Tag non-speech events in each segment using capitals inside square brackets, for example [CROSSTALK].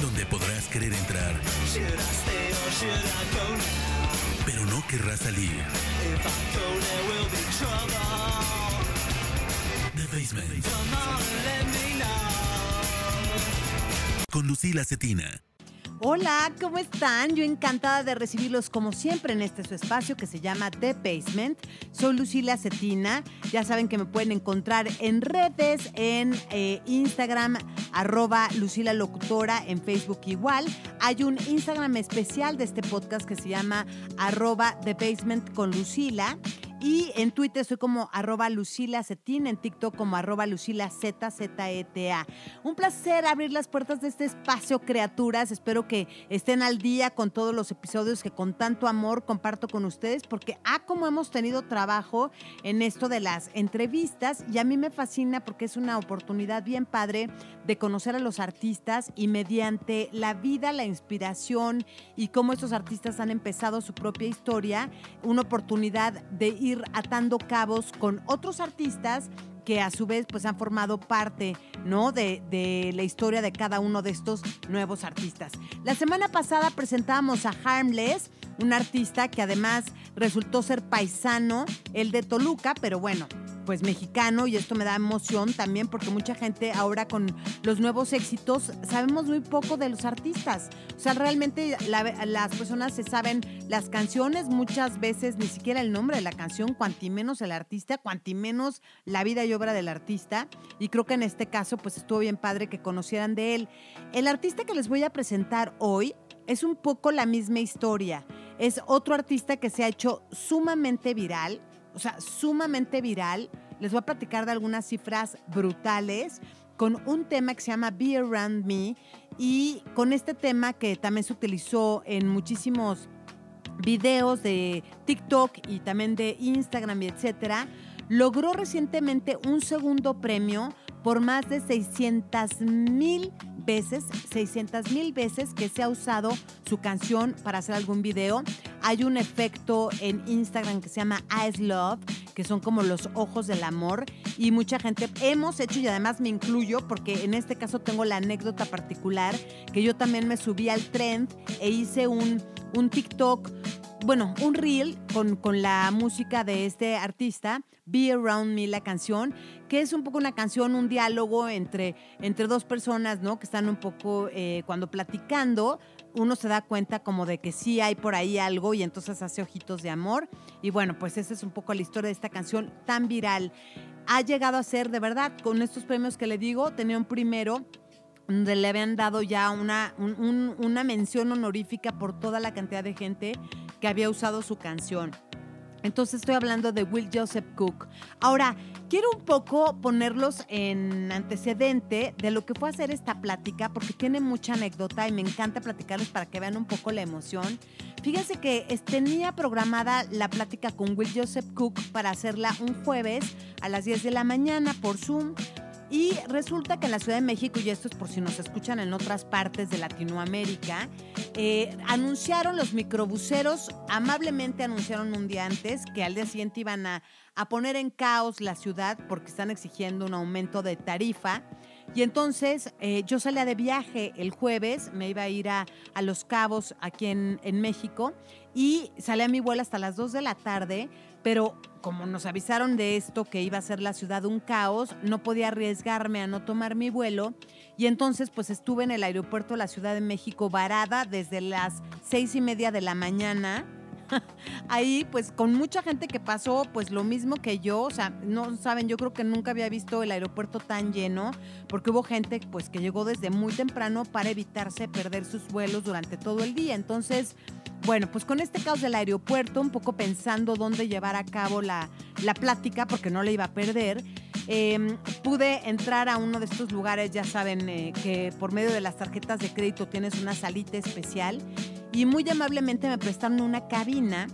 Donde podrás querer entrar, Should I stay or should I go now? pero no querrás salir. If I con Lucila Cetina. Hola, ¿cómo están? Yo encantada de recibirlos como siempre en este su espacio que se llama The Basement. Soy Lucila Cetina. Ya saben que me pueden encontrar en redes, en eh, Instagram, arroba Lucila Locutora, en Facebook igual. Hay un Instagram especial de este podcast que se llama arroba The Basement con Lucila. Y en Twitter soy como arroba Lucila Cetina, en TikTok como arroba Lucila Z, Z, E, T, A. Un placer abrir las puertas de este espacio, criaturas. Espero que estén al día con todos los episodios que con tanto amor comparto con ustedes, porque ah, como hemos tenido trabajo en esto de las entrevistas, y a mí me fascina porque es una oportunidad bien padre de conocer a los artistas y mediante la vida, la inspiración y cómo estos artistas han empezado su propia historia, una oportunidad de ir atando cabos con otros artistas que a su vez pues han formado parte ¿no? de, de la historia de cada uno de estos nuevos artistas. La semana pasada presentamos a Harmless, un artista que además resultó ser paisano, el de Toluca, pero bueno, pues mexicano y esto me da emoción también porque mucha gente ahora con los nuevos éxitos sabemos muy poco de los artistas. O sea, realmente la- las personas se saben las canciones, muchas veces ni siquiera el nombre de la canción, cuanti menos el artista, cuanti menos la vida y obra del artista. Y creo que en este caso pues estuvo bien padre que conocieran de él. El artista que les voy a presentar hoy es un poco la misma historia. Es otro artista que se ha hecho sumamente viral o sea, sumamente viral. Les voy a platicar de algunas cifras brutales con un tema que se llama Be Around Me y con este tema que también se utilizó en muchísimos videos de TikTok y también de Instagram y etcétera, logró recientemente un segundo premio por más de 600 mil veces, 600 mil veces que se ha usado su canción para hacer algún video. Hay un efecto en Instagram que se llama Eyes Love, que son como los ojos del amor y mucha gente hemos hecho y además me incluyo porque en este caso tengo la anécdota particular que yo también me subí al trend e hice un, un TikTok bueno, un reel con, con la música de este artista, Be Around Me, la canción, que es un poco una canción, un diálogo entre, entre dos personas, ¿no? Que están un poco, eh, cuando platicando, uno se da cuenta como de que sí hay por ahí algo y entonces hace ojitos de amor. Y bueno, pues esa es un poco la historia de esta canción tan viral. Ha llegado a ser, de verdad, con estos premios que le digo, tenía un primero donde le habían dado ya una, un- un- una mención honorífica por toda la cantidad de gente que había usado su canción. Entonces estoy hablando de Will Joseph Cook. Ahora, quiero un poco ponerlos en antecedente de lo que fue hacer esta plática, porque tiene mucha anécdota y me encanta platicarles para que vean un poco la emoción. Fíjense que tenía programada la plática con Will Joseph Cook para hacerla un jueves a las 10 de la mañana por Zoom. Y resulta que en la Ciudad de México, y esto es por si nos escuchan en otras partes de Latinoamérica, eh, anunciaron los microbuseros, amablemente anunciaron un día antes que al día siguiente iban a, a poner en caos la ciudad porque están exigiendo un aumento de tarifa. Y entonces eh, yo salía de viaje el jueves, me iba a ir a, a Los Cabos aquí en, en México y salí a mi vuelo hasta las 2 de la tarde, pero como nos avisaron de esto, que iba a ser la ciudad un caos, no podía arriesgarme a no tomar mi vuelo. Y entonces pues estuve en el aeropuerto de la Ciudad de México varada desde las seis y media de la mañana. [LAUGHS] Ahí pues con mucha gente que pasó pues lo mismo que yo, o sea, no saben, yo creo que nunca había visto el aeropuerto tan lleno porque hubo gente pues que llegó desde muy temprano para evitarse perder sus vuelos durante todo el día. Entonces, bueno, pues con este caos del aeropuerto, un poco pensando dónde llevar a cabo la, la plática porque no la iba a perder. eh, pude entrar a uno de estos lugares, ya saben, eh, que por medio de las tarjetas de crédito tienes una salita especial y muy amablemente me prestaron una cabina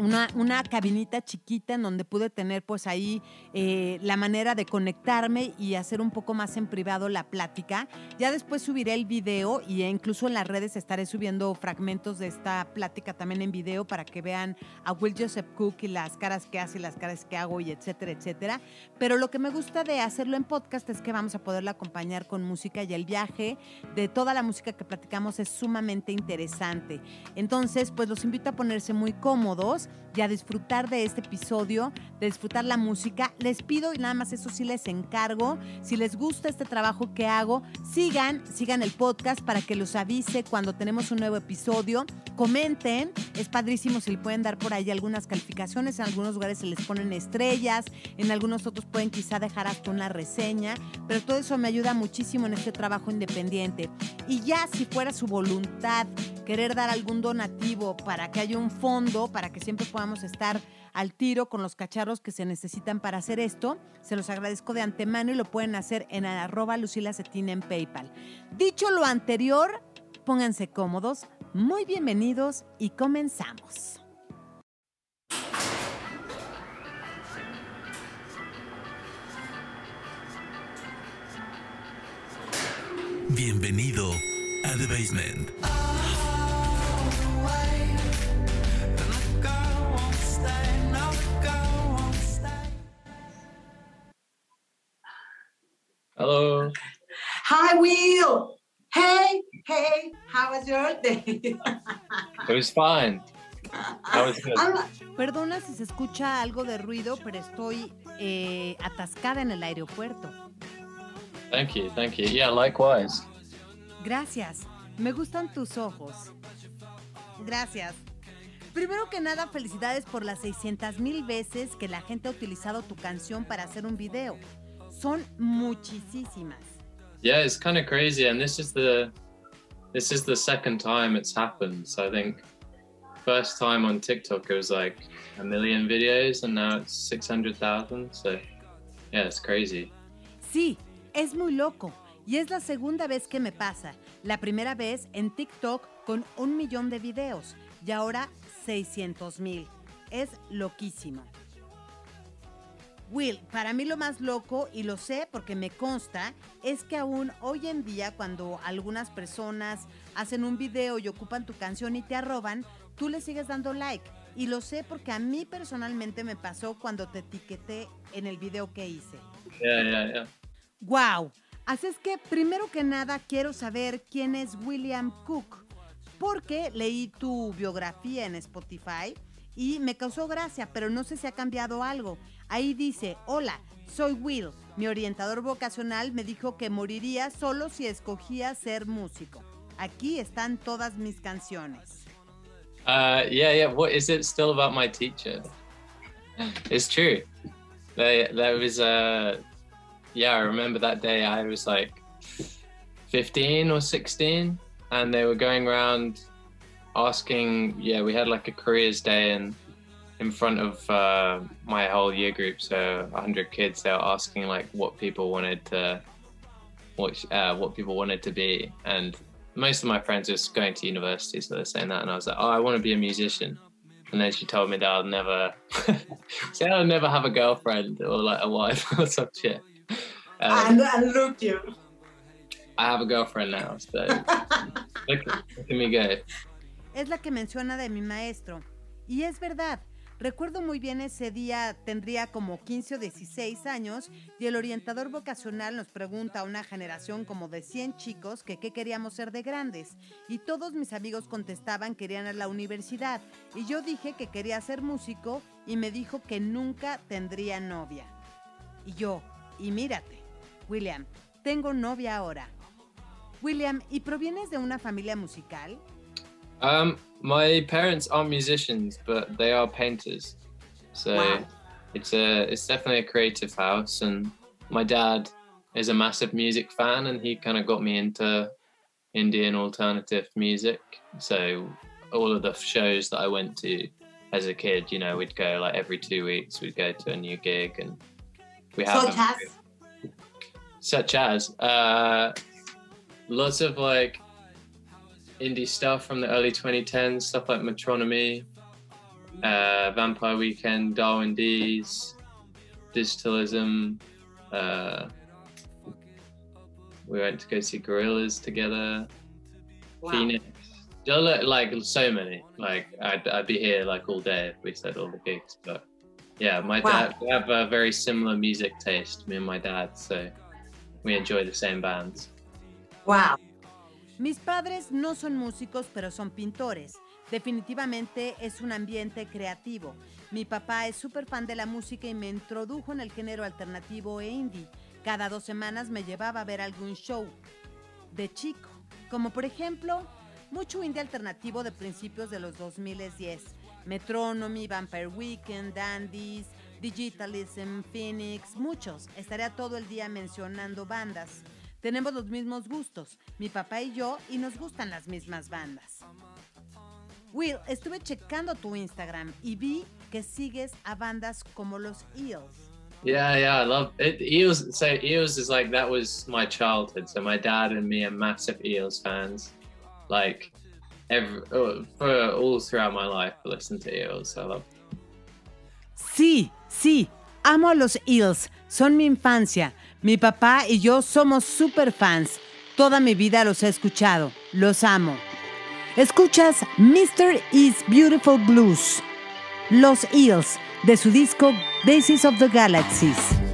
una, una cabinita chiquita en donde pude tener pues ahí eh, la manera de conectarme y hacer un poco más en privado la plática. Ya después subiré el video y incluso en las redes estaré subiendo fragmentos de esta plática también en video para que vean a Will Joseph Cook y las caras que hace y las caras que hago y etcétera, etcétera. Pero lo que me gusta de hacerlo en podcast es que vamos a poderlo acompañar con música y el viaje de toda la música que platicamos es sumamente interesante. Entonces, pues los invito a ponerse muy cómodos y a disfrutar de este episodio, de disfrutar la música. Les pido y nada más eso sí les encargo, si les gusta este trabajo que hago, sigan, sigan el podcast para que los avise cuando tenemos un nuevo episodio. Comenten, es padrísimo si le pueden dar por ahí algunas calificaciones, en algunos lugares se les ponen estrellas, en algunos otros pueden quizá dejar hasta una reseña, pero todo eso me ayuda muchísimo en este trabajo independiente. Y ya si fuera su voluntad querer dar algún donativo para que haya un fondo, para que siempre podamos estar al tiro con los cacharros que se necesitan para hacer esto, se los agradezco de antemano y lo pueden hacer en arroba Lucila en PayPal. Dicho lo anterior, pónganse cómodos, muy bienvenidos y comenzamos. Bienvenido a The Basement. Hello. Hi, Will. Hey, hey, how was your day? It was fine. That was good. Perdona si se escucha algo de ruido, pero estoy eh, atascada en el aeropuerto. Thank you. Thank you. Yeah, likewise. Gracias. Me gustan tus ojos. Gracias. Primero que nada, felicidades por las 600 mil veces que la gente ha utilizado tu canción para hacer un video. Son muchísimas. Yeah, it's kind of crazy, and this is the this is the second time it's happened. So I think first time on TikTok it was like a million videos, and now it's six hundred thousand. So yeah, it's crazy. Sí, es muy loco. Y es la segunda vez que me pasa. La primera vez en TikTok con un millón de videos y ahora 600 mil. Es loquísimo. Will, para mí lo más loco, y lo sé porque me consta, es que aún hoy en día cuando algunas personas hacen un video y ocupan tu canción y te arroban, tú le sigues dando like. Y lo sé porque a mí personalmente me pasó cuando te etiqueté en el video que hice. Yeah, yeah, yeah. ¡Wow! Así es que primero que nada quiero saber quién es William Cook, porque leí tu biografía en Spotify y me causó gracia, pero no sé si ha cambiado algo. Ahí dice, hola, soy Will. Mi orientador vocacional me dijo que moriría solo si escogía ser músico. Aquí están todas mis canciones. Uh, yeah, yeah. What is it still about my teacher? It's true. They, that was uh, yeah. I remember that day. I was like fifteen or sixteen, and they were going around asking. Yeah, we had like a careers day, and in front of uh, my whole year group, so hundred kids, they were asking like what people wanted to, what uh, what people wanted to be, and most of my friends were going to university, so they're saying that, and I was like, oh, I want to be a musician. And then she told me that I'll never, [LAUGHS] say I'll never have a girlfriend or like a wife [LAUGHS] or some shit. Um, and, and look you. I have a girlfriend now, so [LAUGHS] look, look at me go. es la que menciona de mi maestro. Y es verdad, recuerdo muy bien ese día, tendría como 15 o 16 años, y el orientador vocacional nos pregunta a una generación como de 100 chicos que qué queríamos ser de grandes. Y todos mis amigos contestaban que querían a la universidad. Y yo dije que quería ser músico y me dijo que nunca tendría novia. Y yo, y mírate, William, tengo novia ahora. William, ¿y provienes de una familia musical? My parents aren't musicians, but they are painters. So Wow. it's a it's definitely a creative house, and my dad is a massive music fan, and he kind of got me into Indian alternative music. So all of the shows that I went to as a kid, you know, we'd go like every two weeks, we'd go to a new gig, and we have Such as such as uh, lots of like indie stuff from the early 2010s, stuff like Metronomy, uh, Vampire Weekend, Darwin D's, Digitalism. Uh, we went to go see Gorillas together. Wow. Phoenix. Like, so many. Like I'd, I'd be here like all day if we said all the gigs. But yeah, my Wow. dad we have a very similar music taste, me and my dad. So we enjoy the same bands. Wow. Mis padres no son músicos, pero son pintores. Definitivamente es un ambiente creativo. Mi papá es súper fan de la música y me introdujo en el género alternativo e indie. Cada dos semanas me llevaba a ver algún show de chico, como por ejemplo mucho indie alternativo de principios de los 2010. Metronomy, Vampire Weekend, Dandies, Digitalism, Phoenix, muchos. Estaría todo el día mencionando bandas. Tenemos los mismos gustos, mi papá y yo, y nos gustan las mismas bandas. Will, estuve checando tu Instagram y vi que sigues a bandas como los Eels. Yeah, yeah, I love it. Eels. So Eels is like that was my childhood. So my dad and me are massive Eels fans. Like every oh, for all throughout my life, I listened to Eels. I love. Sí, sí, amo a los Eels, son mi infancia. Mi papá y yo somos super fans. Toda mi vida los he escuchado, los amo. Escuchas Mr. Is Beautiful Blues, Los Eels, de su disco Daisies of the Galaxies.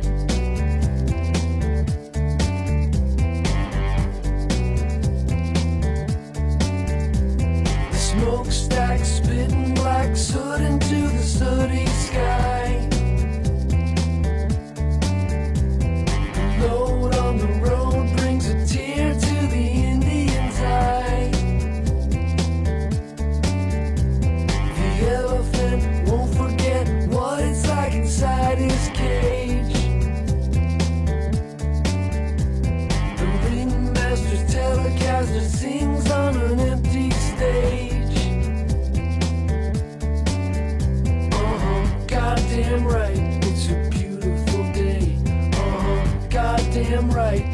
am right.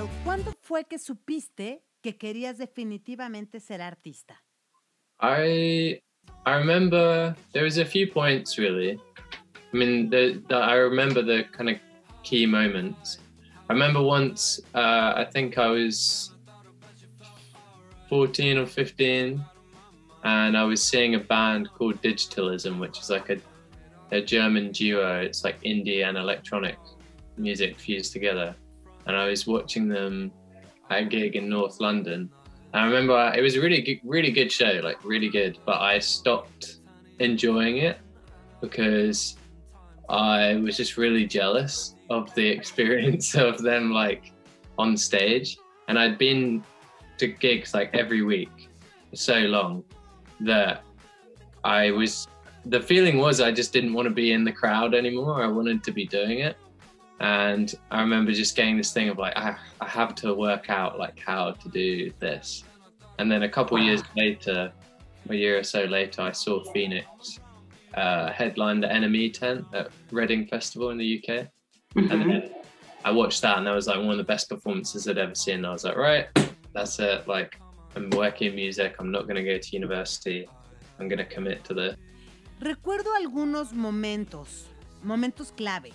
Will, ¿cuándo fue que supiste que querías definitivamente ser artista? I I remember there was a few points really. I mean, the, the I remember the kind of key moments. I remember once uh, I think I was 14 or 15 and I was seeing a band called Digitalism, which is like a, a German duo. It's like indie and electronic music fused together. And I was watching them at a gig in North London. And I remember I- it was a really, good- really good show, like really good. But I stopped enjoying it because I was just really jealous of the [LAUGHS] experience of them like on stage. And I'd been to gigs like every week for so long that I was the feeling was I just didn't want to be in the crowd anymore. I wanted to be doing it. And I remember just getting this thing of like, I, I have to work out like how to do this. And then a couple years later, a year or so later, I saw Phoenix uh, headline the Enemy tent at Reading Festival in the UK. And then I watched that and that was like one of the best performances I'd ever seen. I was like, right, that's it. Like, I'm working in music. I'm not going to go to university. I'm going to commit to this. Recuerdo algunos momentos, momentos clave.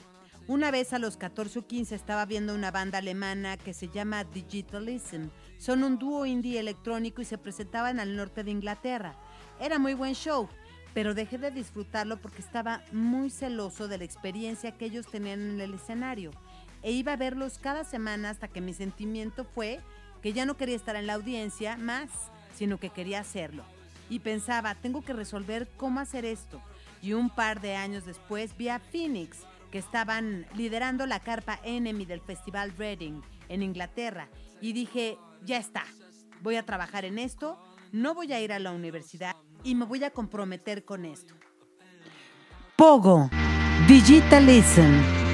Una vez a los 14 o 15 estaba viendo una banda alemana que se llama Digitalism. Son un dúo indie electrónico y se presentaban al norte de Inglaterra. Era muy buen show, pero dejé de disfrutarlo porque estaba muy celoso de la experiencia que ellos tenían en el escenario. E iba a verlos cada semana hasta que mi sentimiento fue que ya no quería estar en la audiencia más, sino que quería hacerlo. Y pensaba, tengo que resolver cómo hacer esto. Y un par de años después vi a Phoenix, que estaban liderando la carpa Enemy del Festival Reading en Inglaterra. Y dije, ya está, voy a trabajar en esto, no voy a ir a la universidad y me voy a comprometer con esto. Pogo, Digitalism.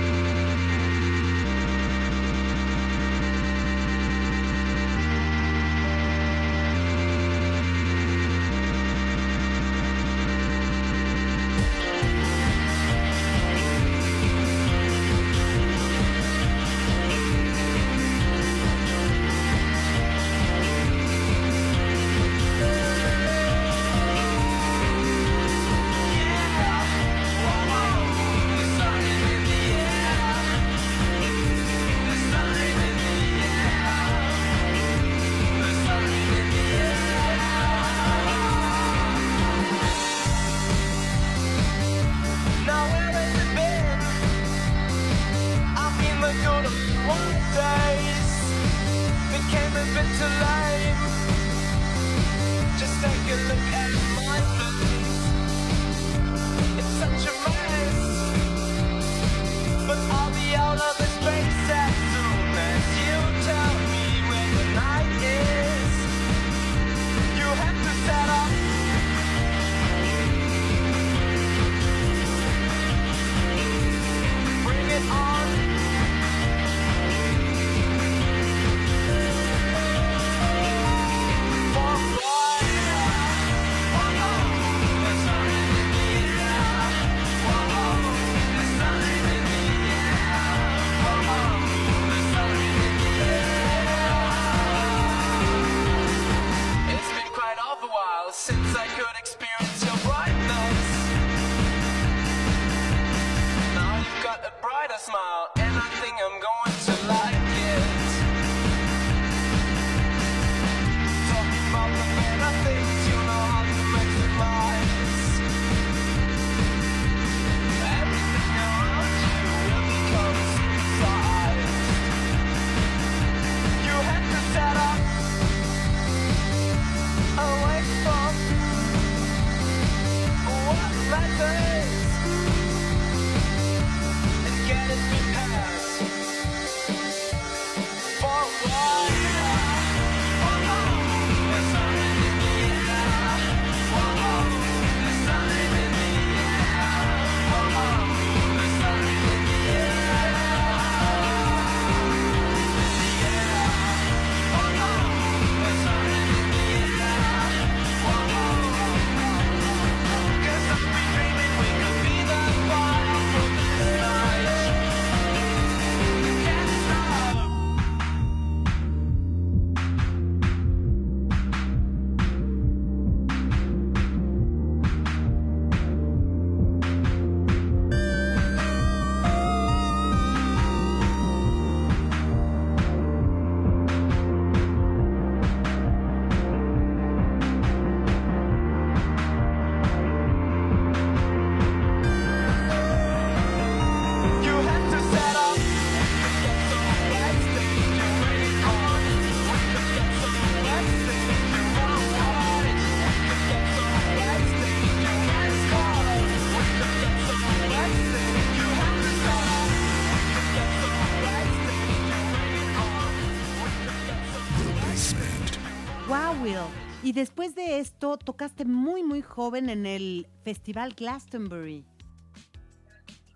Y después de esto, tocaste muy, muy joven en el Festival Glastonbury.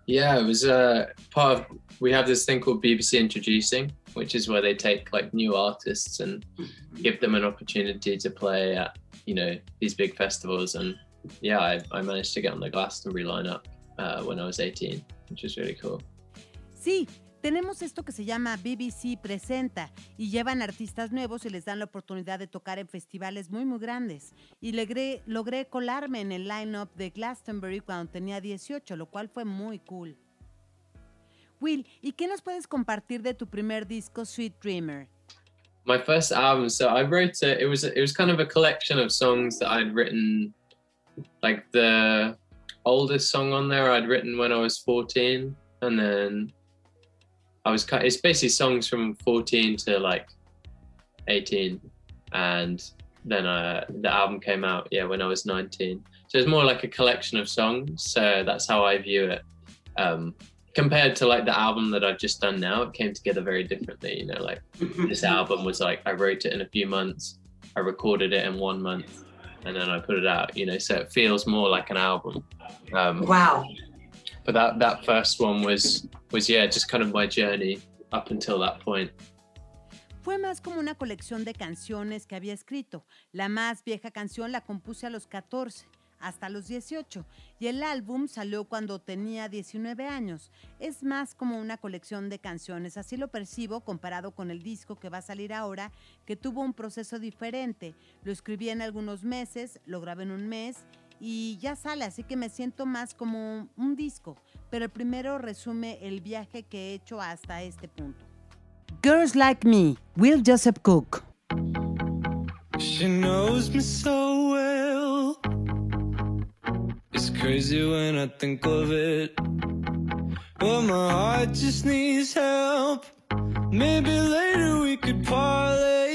Yeah, it was uh, part of. We have this thing called BBC Introducing, which is where they take like new artists and give them an opportunity to play at you know these big festivals. And yeah, I, I managed to get on the Glastonbury lineup uh, when I was 18, which was really cool. Sí, tenemos esto que se llama BBC Presenta y llevan artistas nuevos y les dan la oportunidad de tocar en festivales muy, muy grandes. Y logré, logré colarme en el line-up de Glastonbury cuando tenía 18, lo cual fue muy cool. Will, ¿y qué nos puedes compartir de tu primer disco, Sweet Dreamer? my first album so i wrote it it was it was kind of a collection of songs that i'd written like the oldest song on there i'd written when i was 14 and then i was cut it's basically songs from 14 to like 18 and then uh the album came out yeah when i was 19 so it's more like a collection of songs so that's how i view it um compared to like the album that I've just done now, it came together very differently. You know, like [LAUGHS] this album was like I wrote it in a few months, I recorded it in one month, and then I put it out. You know, so it feels more like an album. Um, Wow. But that that first one was was yeah, just kind of my journey up until that point. Fue más como una colección de canciones que había escrito. La más vieja canción la compuse a los 14, hasta los 18, y el álbum salió cuando tenía 19 años. Es más como una colección de canciones, así lo percibo comparado con el disco que va a salir ahora, que tuvo un proceso diferente. Lo escribí en algunos meses, lo grabé en un mes y ya sale, así que me siento más como un disco, pero el primero resume el viaje que he hecho hasta este punto. Girls Like Me, Will Joseph Cook. She knows me so well. It's crazy when I think of it. But my heart just needs help. Maybe later we could parlay.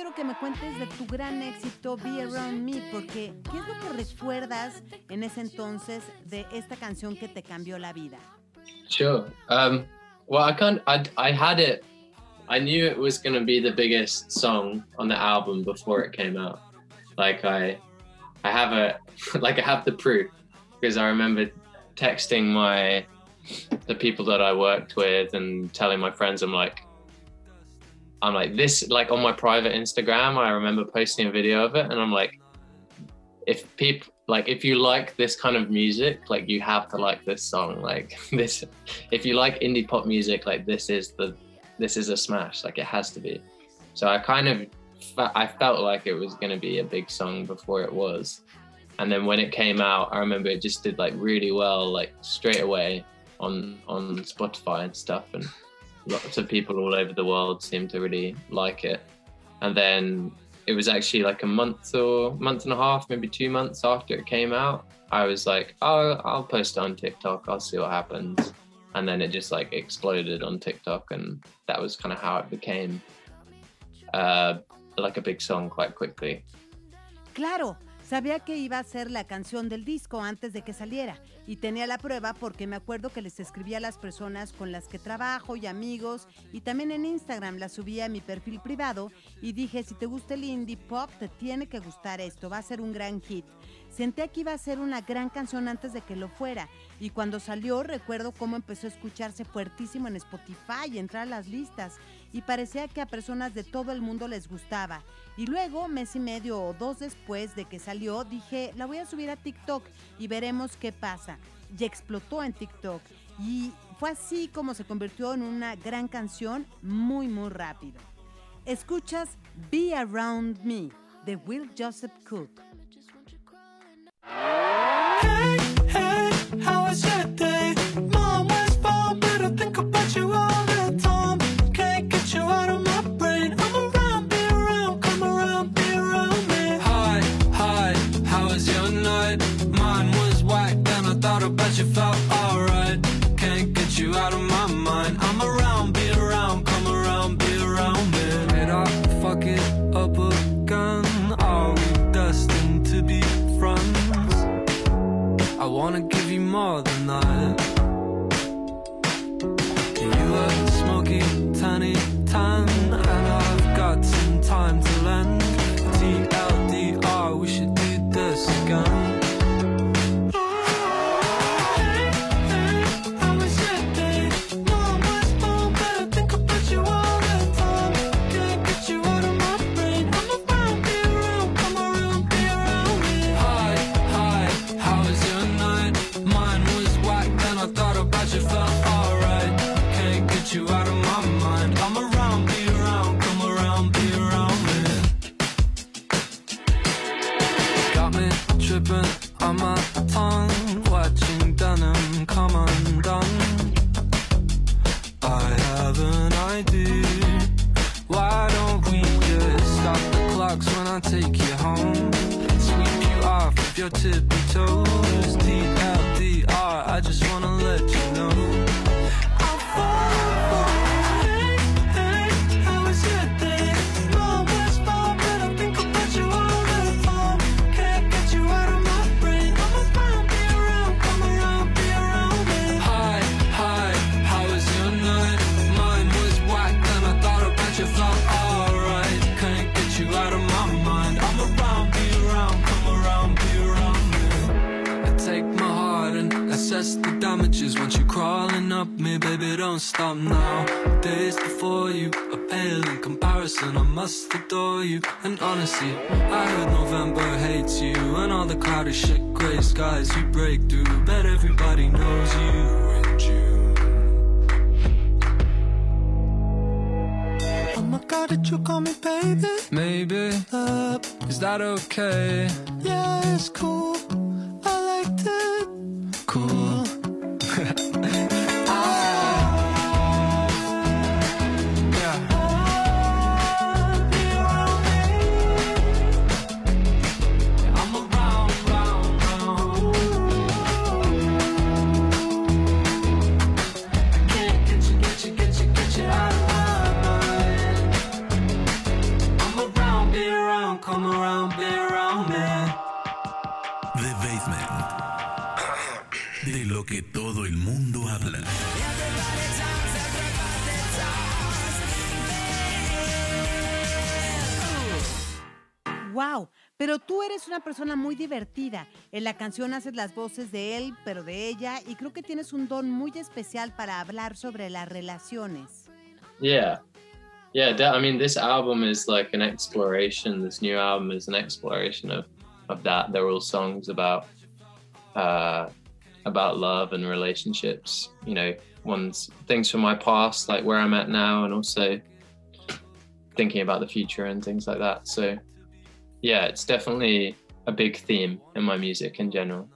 Quiero que me cuentes de tu gran éxito Be Around Me, porque ¿qué es lo que recuerdas en ese entonces de esta canción que te cambió la vida? Sure. Um, well, I can't. I I had it. I knew it was going to be the biggest song on the album before it came out. Like I, I have a, [LAUGHS] like I have the proof because I remember texting my, the people that I worked with and telling my friends, I'm like, I'm like this, like on my private Instagram, I remember posting a video of it, and I'm like, if people like if you like this kind of music like you have to like this song like [LAUGHS] this if you like indie pop music like this is the this is a smash like it has to be. So i kind of i felt like it was going to be a big song before it was. And then when it came out i remember it just did like really well like straight away on on spotify and stuff and lots of people all over the world seemed to really like it and then it was actually like a month or month and a half, maybe two months after it came out. I was like, oh, I'll post it on TikTok. I'll see what happens. And then it just like exploded on TikTok, and that was kind of how it became uh, like a big song quite quickly. Claro, sabía que iba a ser la canción del disco antes de que saliera y tenía la prueba porque me acuerdo que les escribía a las personas con las que trabajo y amigos y también en Instagram la subía a mi perfil privado y dije, si te gusta el indie pop, te tiene que gustar esto, va a ser un gran hit. Senté que iba a ser una gran canción antes de que lo fuera y cuando salió recuerdo cómo empezó a escucharse fuertísimo en Spotify y entrar a las listas y parecía que a personas de todo el mundo les gustaba. Y luego, mes y medio o dos después de que salió, dije, la voy a subir a TikTok y veremos qué pasa. Y explotó en TikTok. Y fue así como se convirtió en una gran canción muy, muy rápido. Escuchas Be Around Me de Will Joseph Cook. Hey, hey, how was your day? I just wanna damages once you crawling up me, baby, don't stop now. Days before you are pale in comparison, I must adore you. And honestly, I heard November hates you, and all the cloudy shit, gray skies you break through. Bet everybody knows you in June. Oh my god, did you call me baby? Maybe, Uh, is that okay? yeah, it's cool. Pero tú eres una persona muy divertida. En la canción haces las voces de él, pero de ella, y creo que tienes un don muy especial para hablar sobre las relaciones. Yeah. Yeah, I mean, this album is like an exploration. This new album is an exploration of, of that. They're all songs about uh, about love and relationships. You know, ones things from my past, like where I'm at now, and also thinking about the future and things like that. So, yeah, it's definitely a big theme in my music in general.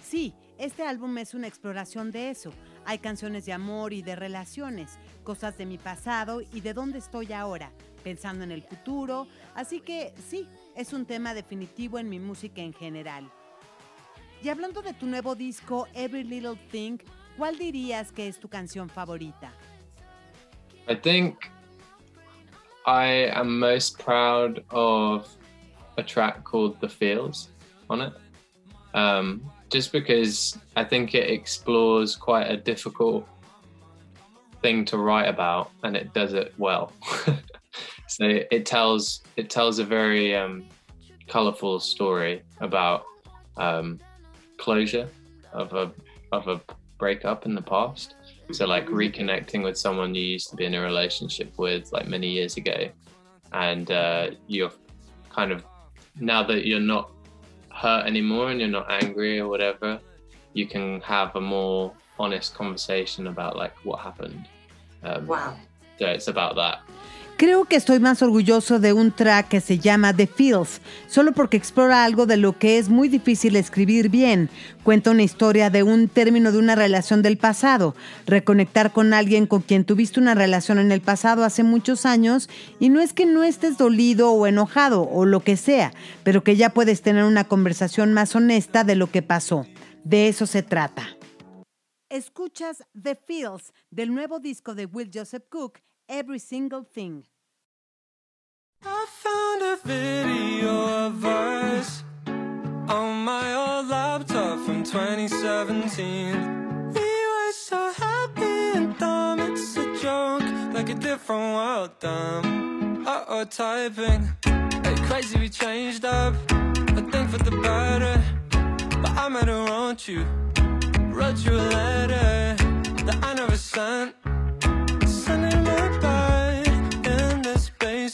Sí, este álbum es una exploración de eso. Hay canciones de amor y de relaciones, cosas de mi pasado y de dónde estoy ahora, pensando en el futuro. Así que sí, es un tema definitivo en mi música en general. Y hablando de tu nuevo disco, Every Little Thing, ¿cuál dirías que es tu canción favorita? I think I am most proud of a track called The Feels on it. Um, just because I think it explores quite a difficult thing to write about and it does it well. [LAUGHS] so it tells it tells a very um, colorful story about um, closure of a of a breakup in the past. So like reconnecting with someone you used to be in a relationship with like many years ago, and uh, you're kind of now that you're not hurt anymore and you're not angry or whatever, you can have a more honest conversation about like what happened. Um, Wow. So it's about that. Creo que estoy más orgulloso de un track que se llama The Feels, solo porque explora algo de lo que es muy difícil escribir bien. Cuenta una historia de un término de una relación del pasado, reconectar con alguien con quien tuviste una relación en el pasado hace muchos años y no es que no estés dolido o enojado o lo que sea, pero que ya puedes tener una conversación más honesta de lo que pasó. De eso se trata. Escuchas The Feels del nuevo disco de Will Joseph Cook, Every Single Thing. I found a video of us on my old laptop from 2017. We were so happy and dumb, it's a joke, like a different world, dumb. Uh oh, typing, hey, crazy, we changed up. I think for the better, but I might have wrote you, wrote you a letter that I never sent.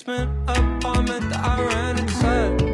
Basement apartment that I rented. Said,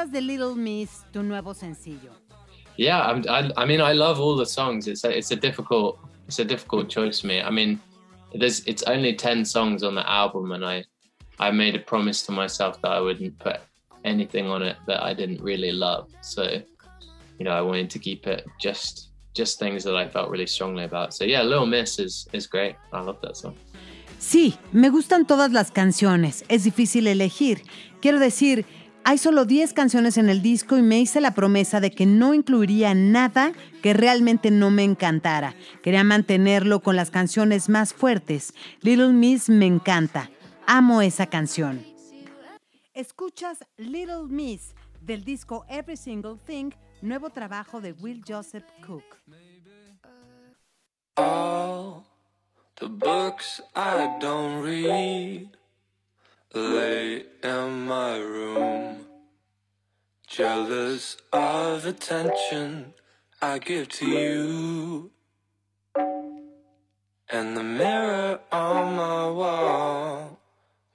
cuentas de Little Miss, tu nuevo sencillo? Yeah, I'm, I, I mean, I love all the songs. It's a, it's a difficult it's a difficult choice for me. I mean, there's it's only ten songs on the album, and I I made a promise to myself that I wouldn't put anything on it that I didn't really love. So, you know, I wanted to keep it just just things that I felt really strongly about. So yeah, Little Miss is is great. I love that song. Sí, me gustan todas las canciones. Es difícil elegir. Quiero decir, hay solo 10 canciones en el disco y me hice la promesa de que no incluiría nada que realmente no me encantara. Quería mantenerlo con las canciones más fuertes. Little Miss me encanta. Amo esa canción. Escuchas Little Miss del disco Every Single Thing, nuevo trabajo de Will Joseph Cook. All the books I don't read lay in my room. Jealous of attention I give to you. And the mirror on my wall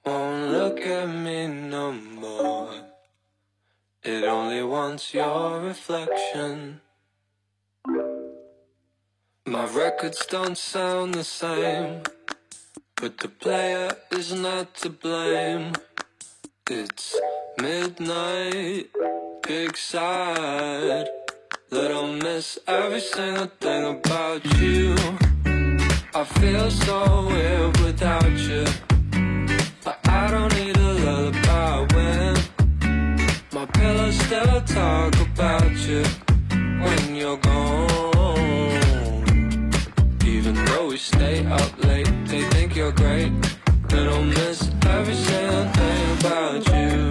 won't look at me no more. It only wants your reflection. My records don't sound the same, but the player is not to blame. It's midnight, big side. Little miss every single thing about you. I feel so weird without you, but I don't need a lullaby when my pillows still talk about you when you're gone. We stay up late, they think you're great. They don't miss every single thing about you.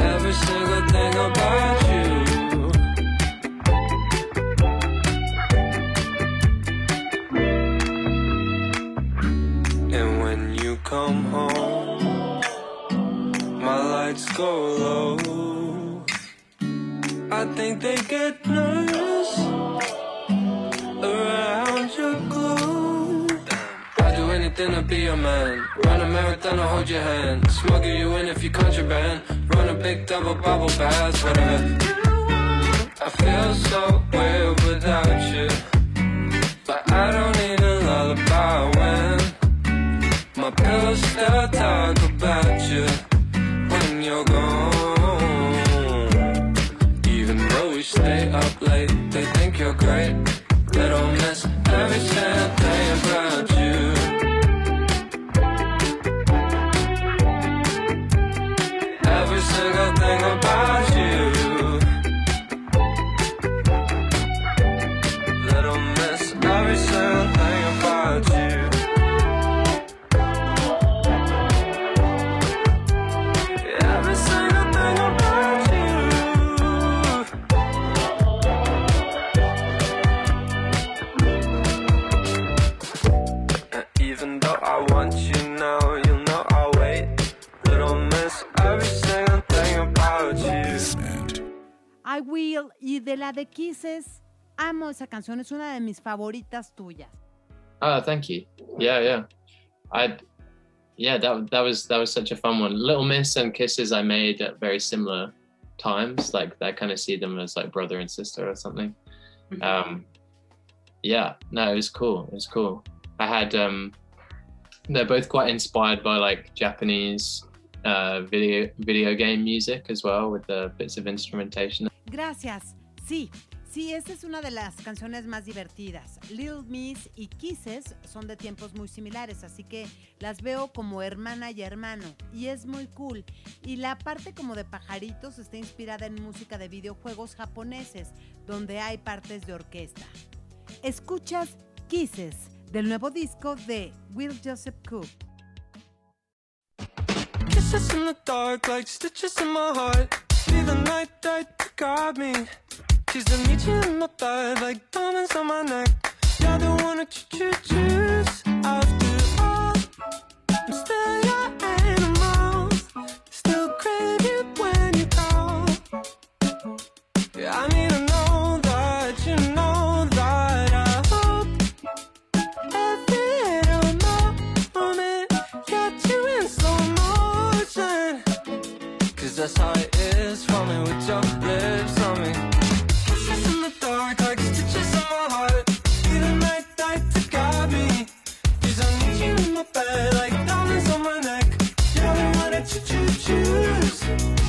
Every single thing about you. And when you come home, my lights go low. I think they get Anything to be your man. Run a marathon or hold your hand. Smuggle you in if you contraband. Run a big double bubble bath, whatever. I feel so weird without you. But I don't need a lullaby when my pillows still talk about you when you're gone. Even though we stay up late, they think you're great. Kisses, amo esa canción, es una de mis favoritas tuyas. Oh, thank you. Yeah, yeah. I, yeah, that that was that was such a fun one. Little Miss and Kisses I made at very similar times. Like I kind of see them as like brother and sister or something. Um, yeah, no, it was cool. It was cool. I had um, they're both quite inspired by like Japanese uh, video video game music as well, with the bits of instrumentation. Gracias. Sí, sí, esta es una de las canciones más divertidas. Little Miss y Kisses son de tiempos muy similares, así que las veo como hermana y hermano. Y es muy cool. Y la parte como de pajaritos está inspirada en música de videojuegos japoneses, donde hay partes de orquesta. Escuchas Kisses, del nuevo disco de Will Joseph Cook. Kisses in the dark like stitches in my heart. The night that got me. She's the nature in my thigh, like diamonds on my neck. You're the one that you choo choose. After all, I'm still your animal. Still crave you when you call. Yeah, I need to know that you know that I hope every little moment got you in slow motion. Cause that's how it is, falling with your lips. bed like diamonds on my neck. Yeah, we wanna choo choo choose.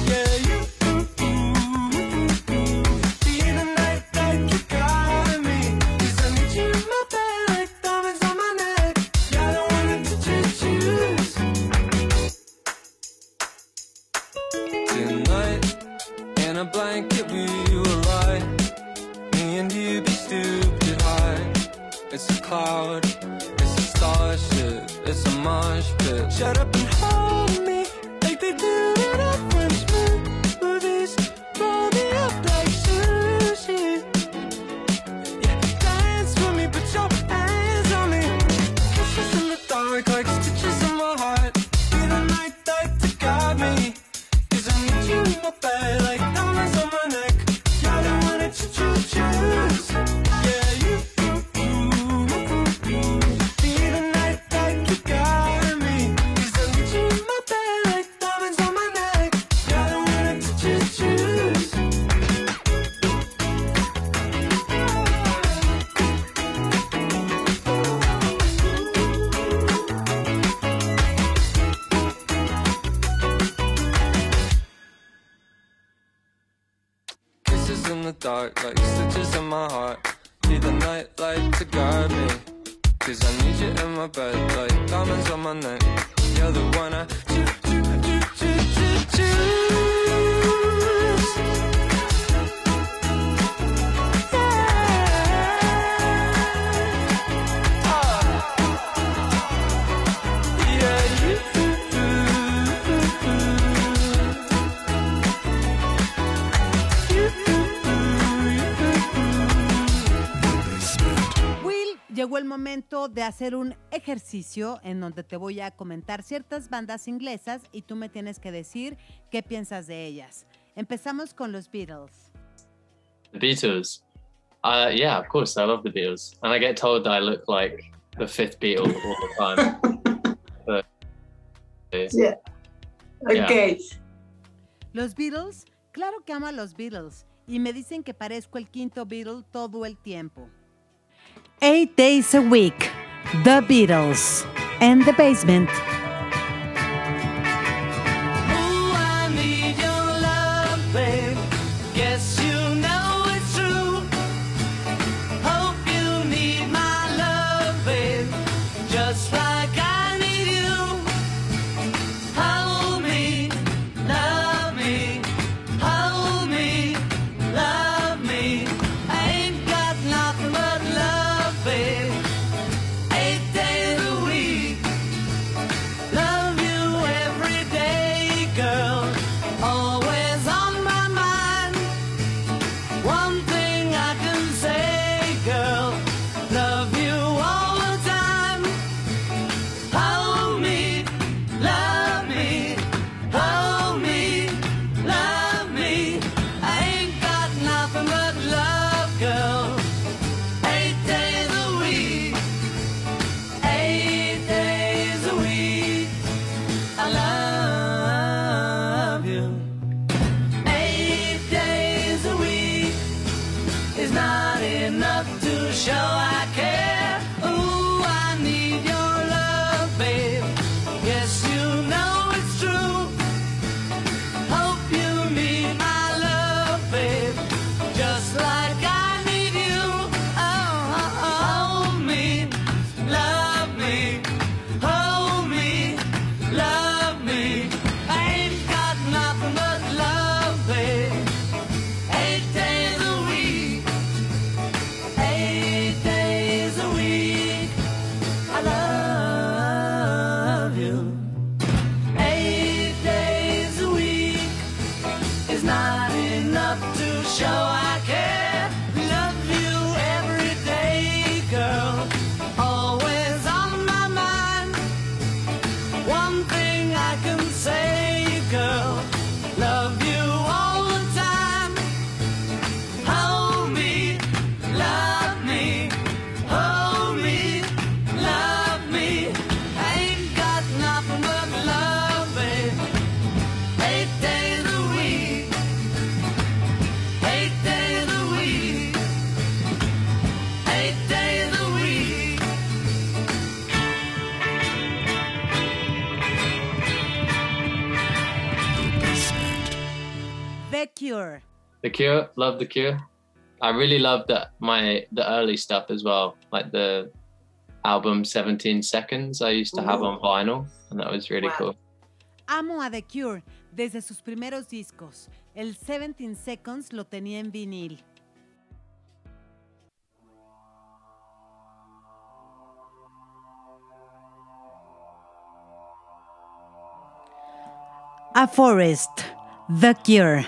de hacer un ejercicio en donde te voy a comentar ciertas bandas inglesas y tú me tienes que decir qué piensas de ellas. Empezamos con los Beatles. The Beatles. Uh, yeah, of course, I love the Beatles, and I get told that I look like the fifth Beatle all the time. [LAUGHS] but, yeah. Okay. Los Beatles, claro que amo a los Beatles, y me dicen que parezco el quinto Beatle todo el tiempo. Eight days a week. The Beatles and the Basement. Cure. The Cure, love The Cure. I really love the my the early stuff as well, like the album 17 Seconds. I used to have on vinyl, and that was really Wow. cool. Amo a The Cure desde sus primeros discos. El 17 Seconds lo tenía en vinil. A Forest, The Cure.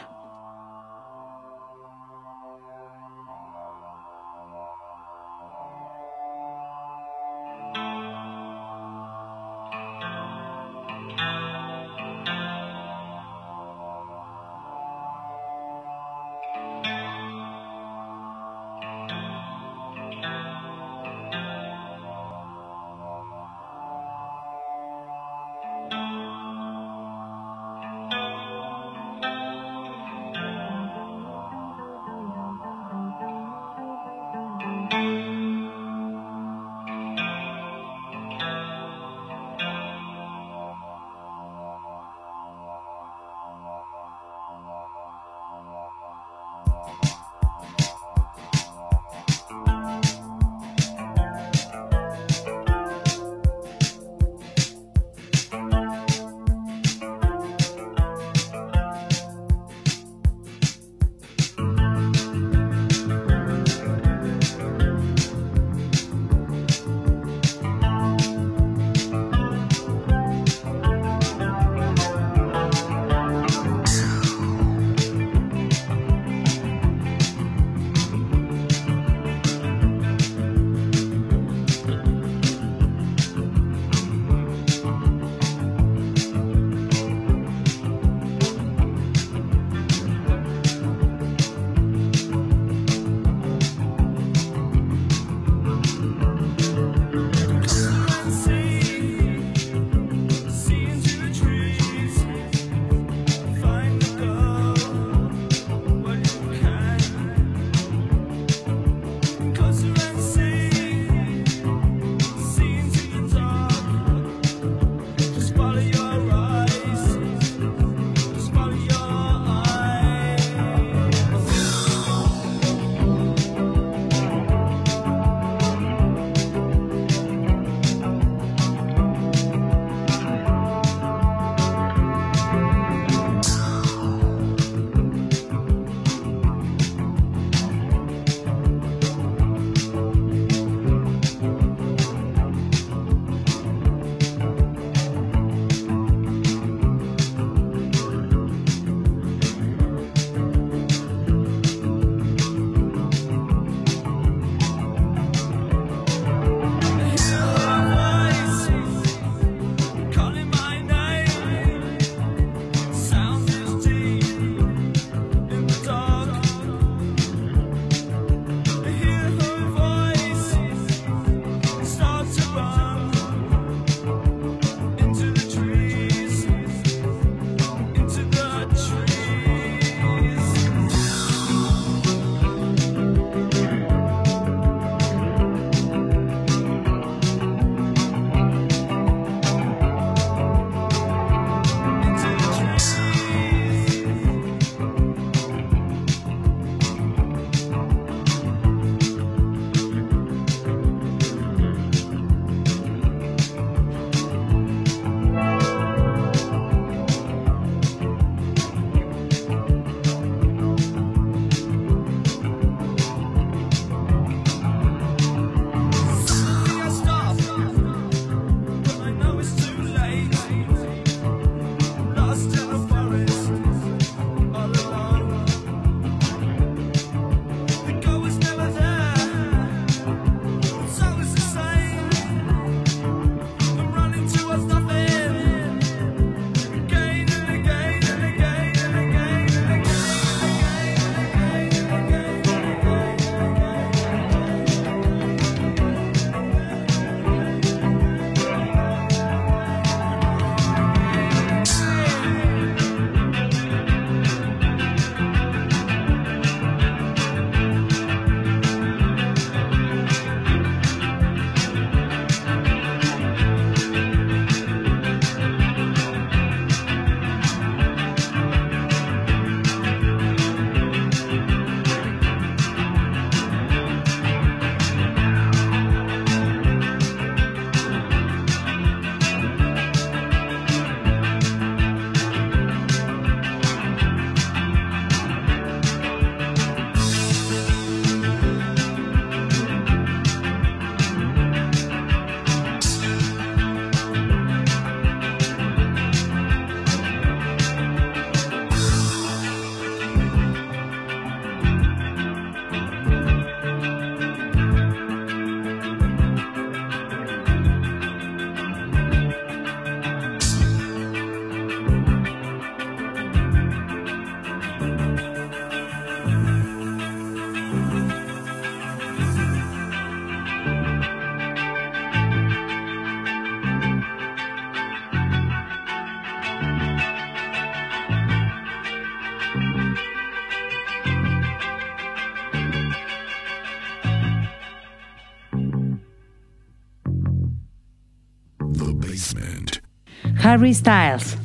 Harry Styles.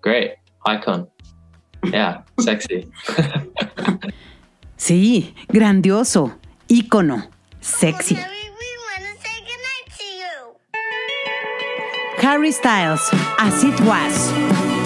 Great. Icon. Yeah, [LAUGHS] sexy. sí, grandioso, ícono, sexy. Harry Styles, As It Was.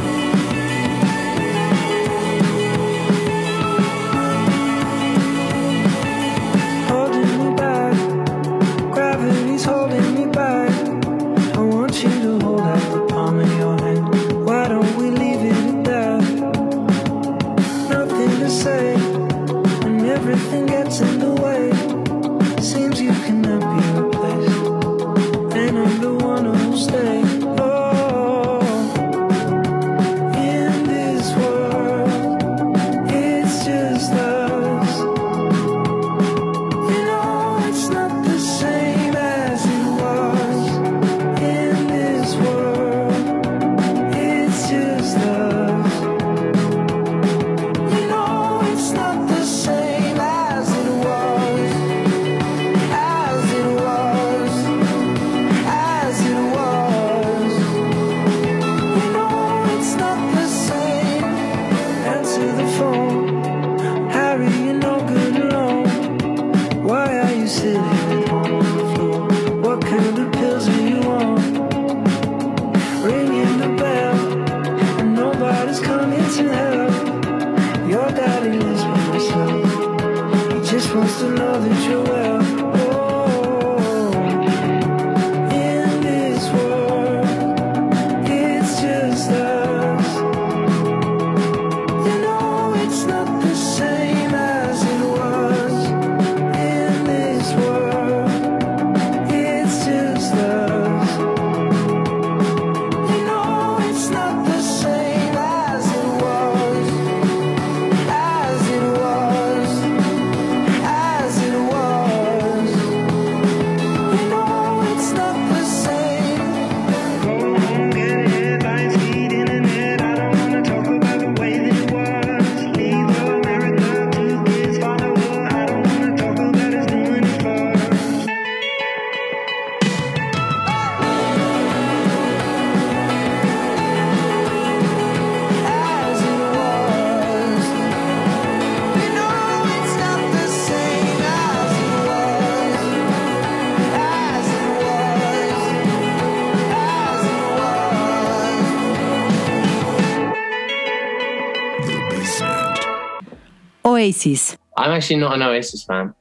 Oasis? I'm actually not an Oasis fan.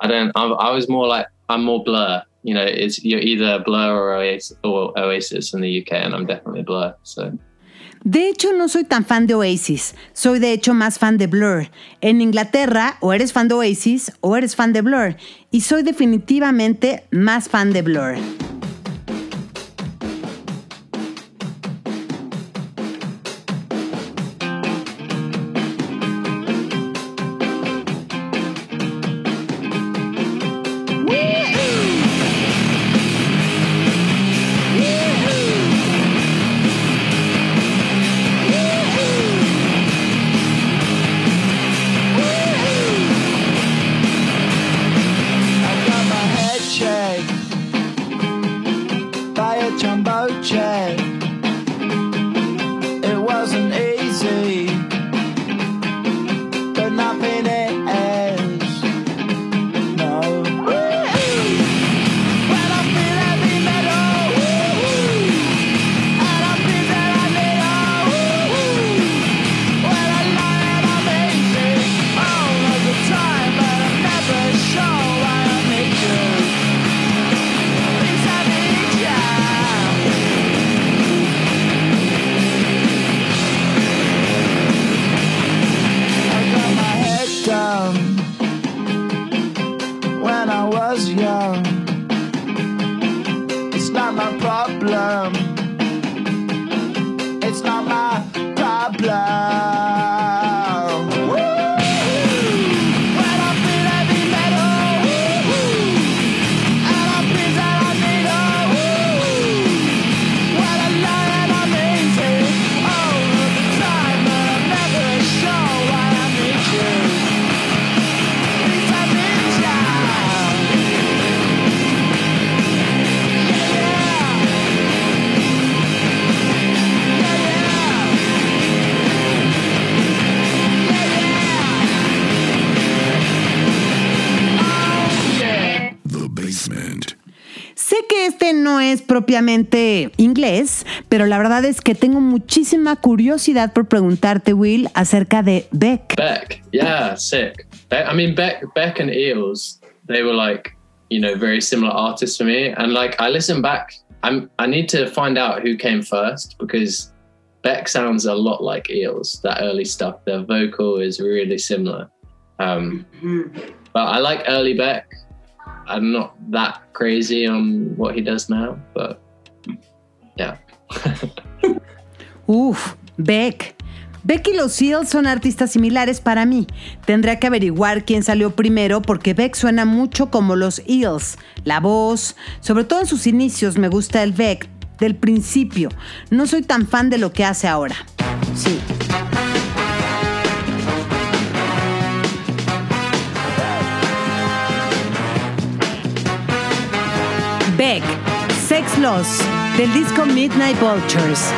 I don't. I, I was more like I'm more Blur. You know, it's you're either Blur or Oasis, or Oasis in the UK, and I'm definitely Blur. So. De hecho, no soy tan fan de Oasis. Soy de hecho más fan de Blur. En Inglaterra, o eres fan de Oasis o eres fan de Blur. Y soy definitivamente más fan de Blur. Muchísima curiosidad por preguntarte, Will, acerca de Beck. Beck, yeah, sick. Beck, I mean, Beck, Beck and Eels, they were like, you know, very similar artists for me. And like, I listen back. I'm, I need to find out who came first because Beck sounds a lot like Eels. That early stuff, their vocal is really similar. Um, but I like early Beck. I'm not that crazy on what he does now, but yeah. [LAUGHS] Uf, Beck. Beck y los Seals son artistas similares para mí. Tendré que averiguar quién salió primero porque Beck suena mucho como los Eels. La voz, sobre todo en sus inicios, me gusta el Beck del principio. No soy tan fan de lo que hace ahora. Sí. Beck, Sex Loss, del disco Midnight Vultures.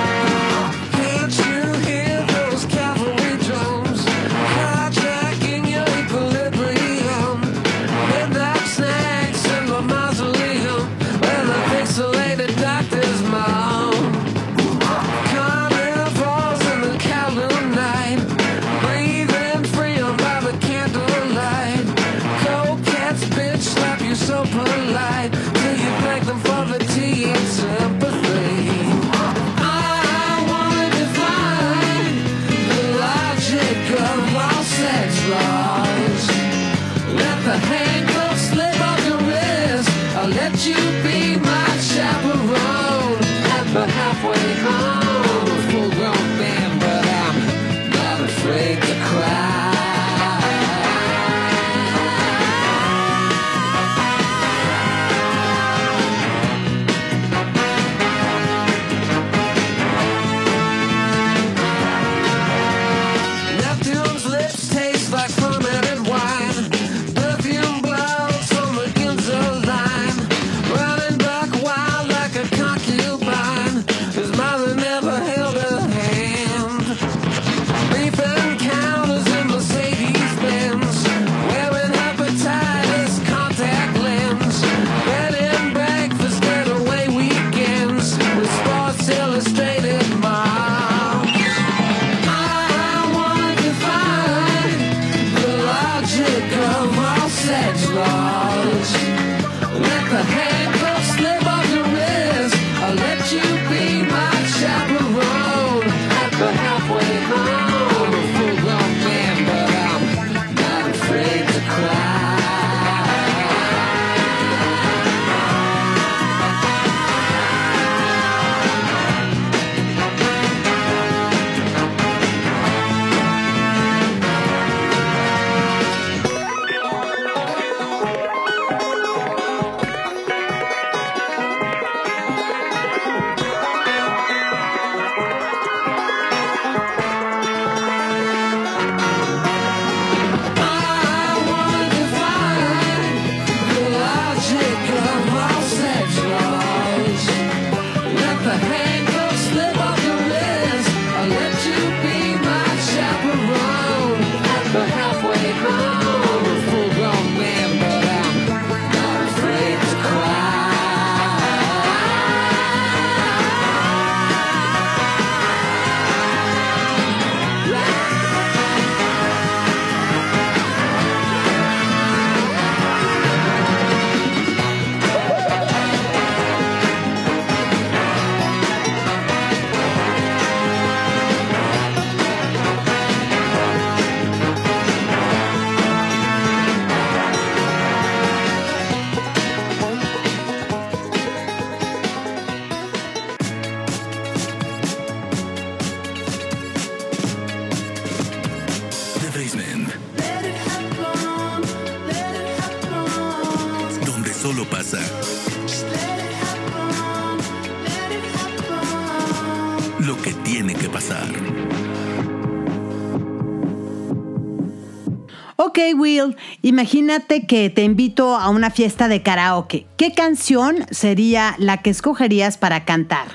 Imagínate que te invito a una fiesta de karaoke. ¿Qué canción sería la que escogerías para cantar?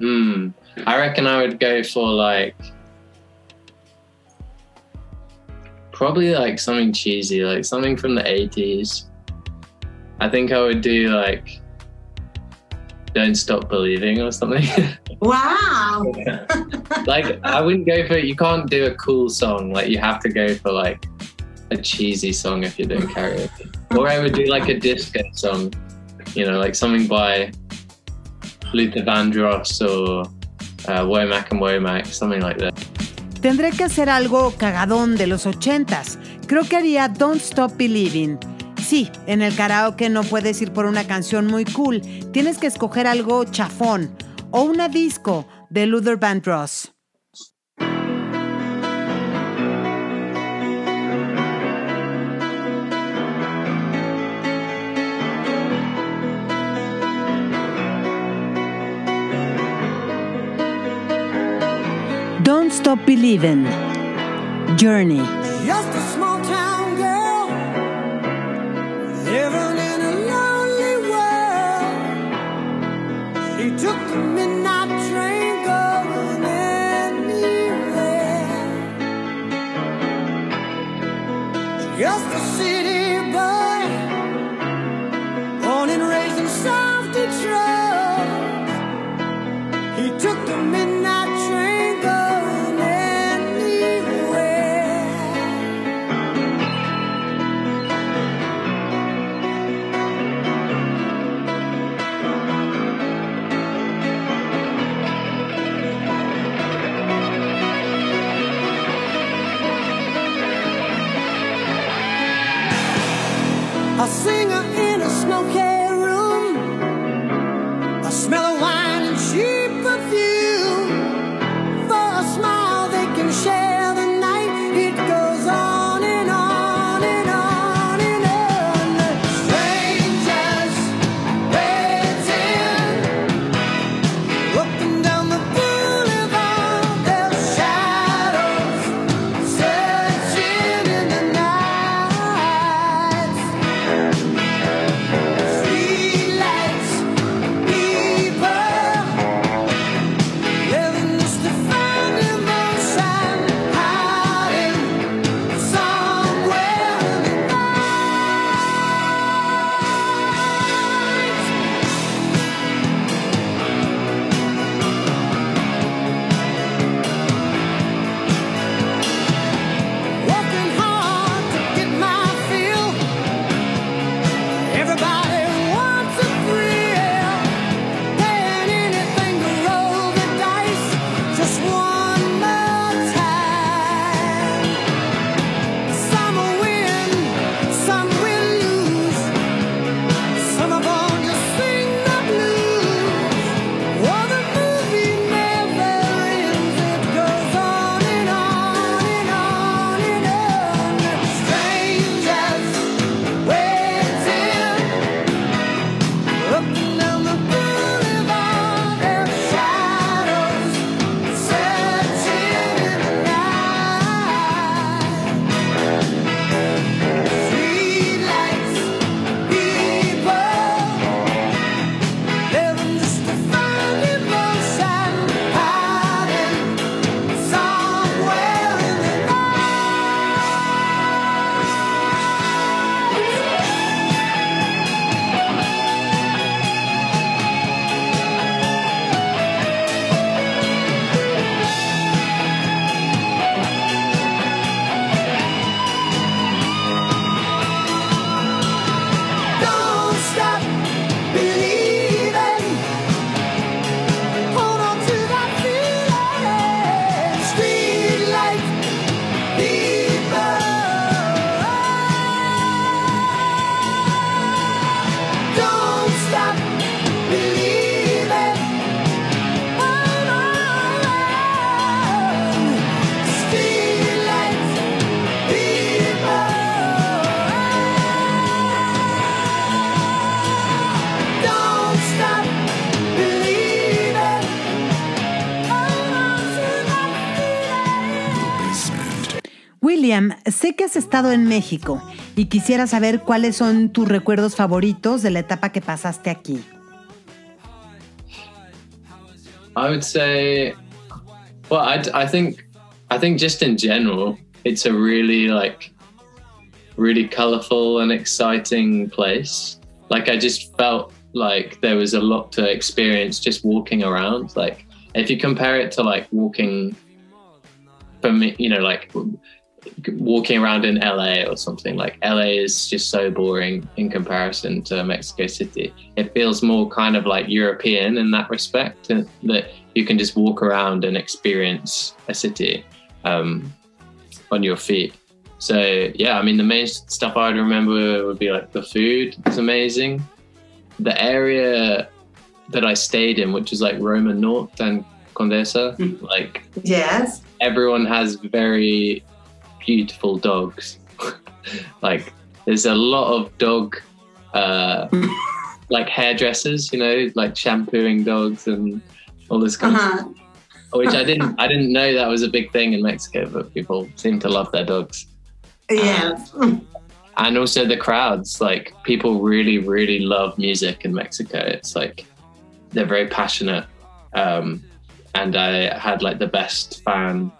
Hmm. I reckon I would go for like probably like something cheesy, like something from the eighties. I think I would do like Don't Stop Believing or something. [LAUGHS] Wow. [LAUGHS] like I wouldn't go for you can't do a cool song. Like you have to go for like a cheesy song if you're doing karaoke. or I would do like a disco song, you know, like something by Luther Vandross or uh, Womack and Womack, something like that. Tendré que hacer algo cagadón de los ochentas. Creo que haría Don't Stop Believing. Sí, en el karaoke no puedes ir por una canción muy cool. Tienes que escoger algo chafón. O una disco de Luther Vandross. Don't Stop Believing. Journey. Que has estado en México y quisiera saber cuáles son tus recuerdos favoritos de la etapa que pasaste aquí. I would say, well, I, I think, I think just in general, it's a really like, really colorful and exciting place. Like I just felt like there was a lot to experience just walking around. Like if you compare it to like walking for me, you know, like walking around in LA or something, like LA is just so boring in comparison to Mexico City. It feels more kind of like European in that respect, and that you can just walk around and experience a city um, on your feet. So yeah, I mean the main stuff I would remember would be like the food is amazing, the area that I stayed in, which is like Roma Norte and Condesa, Mm. like Yes. everyone has very beautiful dogs. [LAUGHS] like there's a lot of dog uh [LAUGHS] like hairdressers, you know, like shampooing dogs and all this kind of Uh-huh. which I didn't I didn't know that was a big thing in Mexico, but people seem to love their dogs. Yes. And also the crowds, like people really, really love music in Mexico. It's like they're very passionate. Um, and I had like the best fan,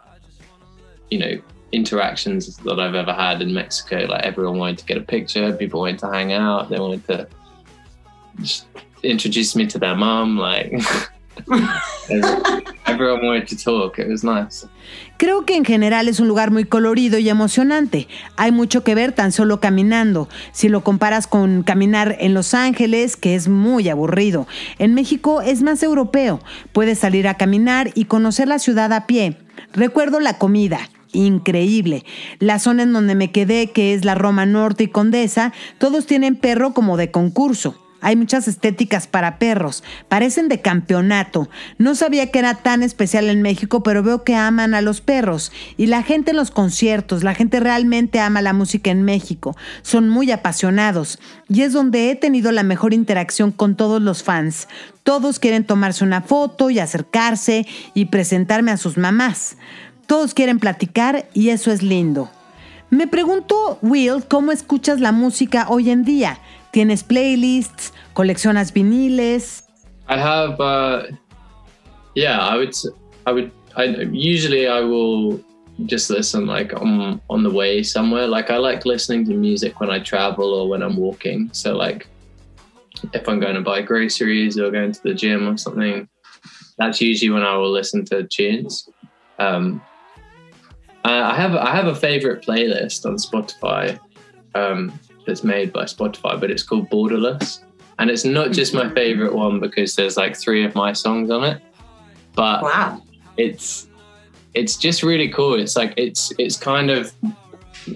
you know, interactions that I've ever had in Mexico. Like everyone wanted to get a picture, people wanted to hang out, they wanted to introduce me to their mom. Like [LAUGHS] everyone wanted to talk. It was nice. Creo que en general es un lugar muy colorido y emocionante. Hay mucho que ver tan solo caminando. Si lo comparas con caminar en Los Ángeles, que es muy aburrido. En México es más europeo. Puedes salir a caminar y conocer la ciudad a pie. Recuerdo la comida. Increíble. La zona en donde me quedé, que es la Roma Norte y Condesa, todos tienen perro como de concurso. Hay muchas estéticas para perros. Parecen de campeonato. No sabía que era tan especial en México, pero veo que aman a los perros. Y la gente en los conciertos, la gente realmente ama la música en México. Son muy apasionados. Y es donde he tenido la mejor interacción con todos los fans. Todos quieren tomarse una foto y acercarse y presentarme a sus mamás. Todos quieren platicar y eso es lindo. Me pregunto, Will, ¿cómo escuchas la música hoy en día? ¿Tienes playlists? ¿Coleccionas viniles? I have, uh, yeah, I would, I would, I usually I will just listen like on on the way somewhere. Like I like listening to music when I travel or when I'm walking. So like, if I'm going to buy groceries or going to the gym or something, that's usually when I will listen to tunes. Um, I I have I have a favorite playlist on Spotify um, that's made by Spotify, but it's called Borderless, and it's not just my favorite one because there's like three of my songs on it, but Wow. it's it's just really cool. It's like it's it's kind of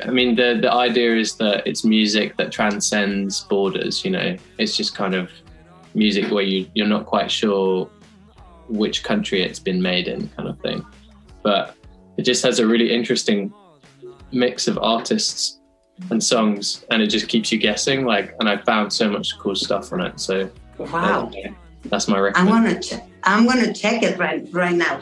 I mean the the idea is that it's music that transcends borders, you know. It's just kind of music where you you're not quite sure which country it's been made in kind of thing. But it just has a really interesting mix of artists and songs and it just keeps you guessing like and I found so much cool stuff on it. So Wow. uh, that's my I'm recommendation. gonna check. I'm gonna check it right right now.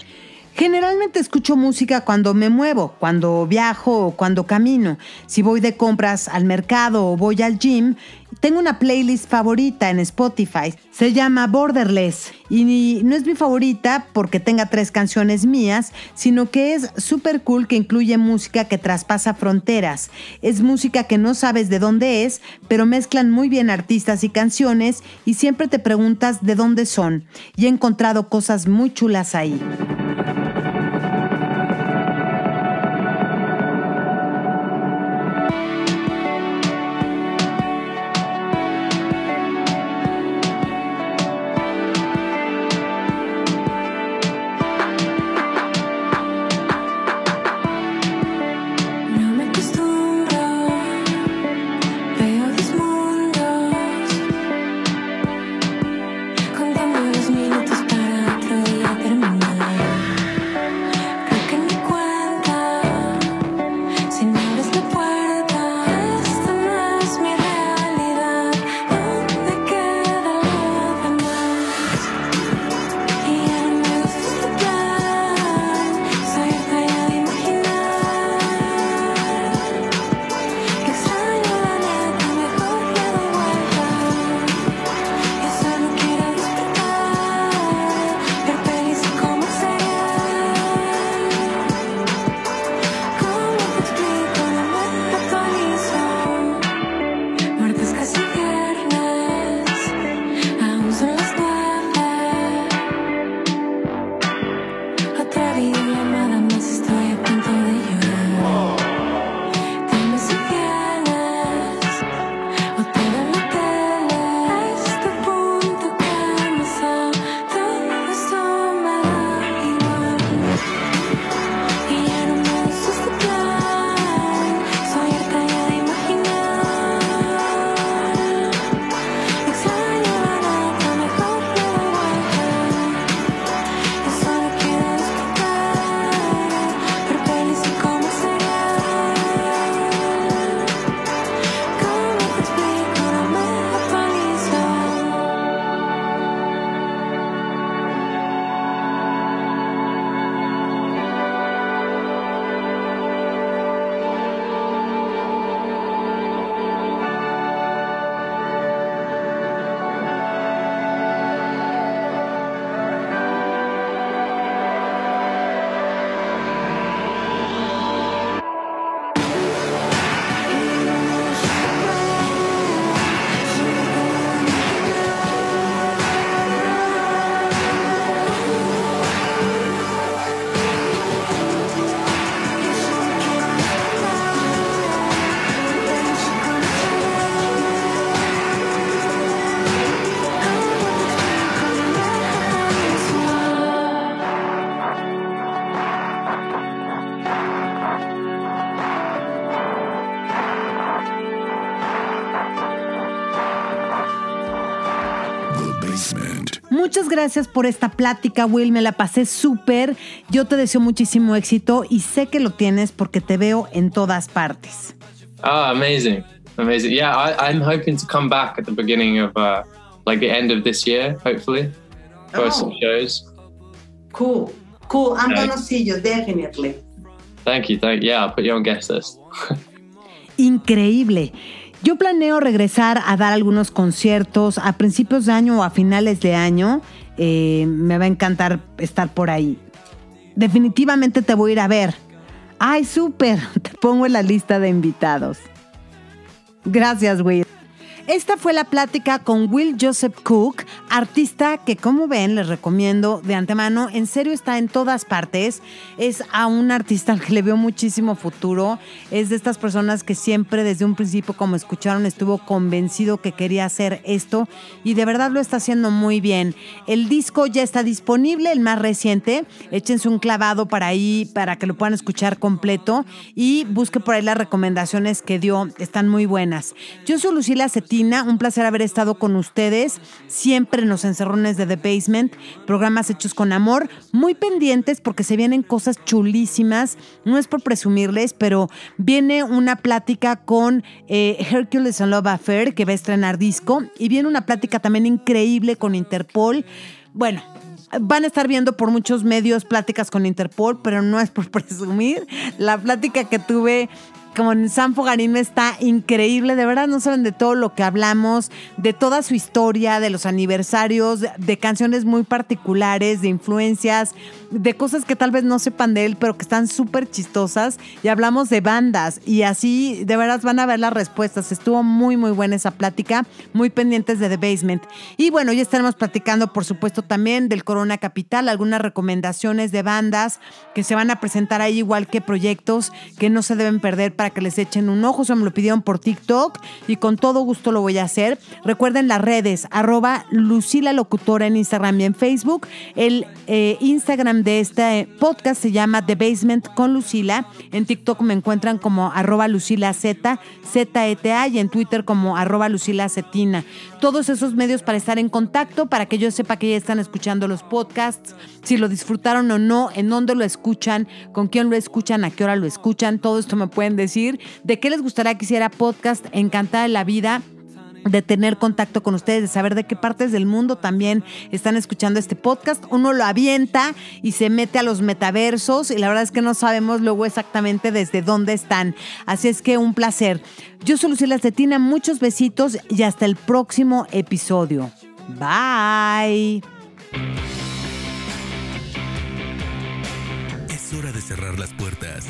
Generalmente escucho música cuando me muevo, cuando viajo o cuando camino. Si voy de compras al mercado o voy al gym, tengo una playlist favorita en Spotify. Se llama Borderless y no es mi favorita porque tenga tres canciones mías, sino que es súper cool que incluye música que traspasa fronteras. Es música que no sabes de dónde es, pero mezclan muy bien artistas y canciones y siempre te preguntas de dónde son. Y he encontrado cosas muy chulas ahí. Gracias por esta plática, Will. Me la pasé súper. Yo te deseo muchísimo éxito y sé que lo tienes porque te veo en todas partes. Oh, amazing, amazing. Yeah, I, I'm hoping to come back at the beginning of, uh, like the end of this year, hopefully, for Oh. some shows. Cool. Cool. I'm Okay. gonna see you definitely. Thank you, thank. Yeah, I'll put you on guest list. Increíble. Yo planeo regresar a dar algunos conciertos a principios de año o a finales de año. Eh, me va a encantar estar por ahí. Definitivamente te voy a ir a ver. Ay, súper. [LAUGHS] Te pongo en la lista de invitados. Gracias, Will. Esta fue la plática con Will Joseph Cook, artista que como ven les recomiendo de antemano, en serio está en todas partes, es a un artista al que le veo muchísimo futuro, es de estas personas que siempre desde un principio como escucharon estuvo convencido que quería hacer esto y de verdad lo está haciendo muy bien. El disco ya está disponible, el más reciente, échense un clavado para ahí para que lo puedan escuchar completo y busque por ahí las recomendaciones que dio, están muy buenas. Yo soy Lucila Cetina, un placer haber estado con ustedes, siempre en los encerrones de The Basement, programas hechos con amor, muy pendientes porque se vienen cosas chulísimas, no es por presumirles, pero viene una plática con eh, Hercules and Love Affair que va a estrenar disco y viene una plática también increíble con Interpol. Bueno, Van a estar viendo por muchos medios pláticas con Interpol, pero no es por [LAUGHS] presumir. La plática que tuve con Sam Fogarín está increíble. De verdad, no saben de todo lo que hablamos, de toda su historia, de los aniversarios, de canciones muy particulares, de influencias, de cosas que tal vez no sepan de él, pero que están súper chistosas. Y hablamos de bandas y así, de verdad, van a ver las respuestas. Estuvo muy, muy buena esa plática, muy pendientes de The Basement. Y bueno, ya estaremos platicando, por supuesto, también del Corona Capital, algunas recomendaciones de bandas que se van a presentar ahí, igual que proyectos que no se deben perder para que les echen un ojo. Me lo pidieron por TikTok y con todo gusto lo voy a hacer. Recuerden las redes, arroba Lucila Locutora en Instagram y en Facebook. El eh, Instagram de este podcast se llama The Basement con Lucila. En TikTok me encuentran como arroba Lucila Z-E-T-A y en Twitter como arroba Lucila. Todos esos medios para estar en contacto, para que yo sepa que ya están escuchando los podcasts, si lo disfrutaron o no, en dónde lo escuchan, con quién lo escuchan, a qué hora lo escuchan. Todo esto me pueden decir. ¿De qué les gustaría que hiciera podcast? Encantada de la vida de tener contacto con ustedes, de saber de qué partes del mundo también están escuchando este podcast. Uno lo avienta y se mete a los metaversos y la verdad es que no sabemos luego exactamente desde dónde están. Así es que un placer. Yo soy Lucila Cetina, muchos besitos y hasta el próximo episodio. Bye. Es hora de cerrar las puertas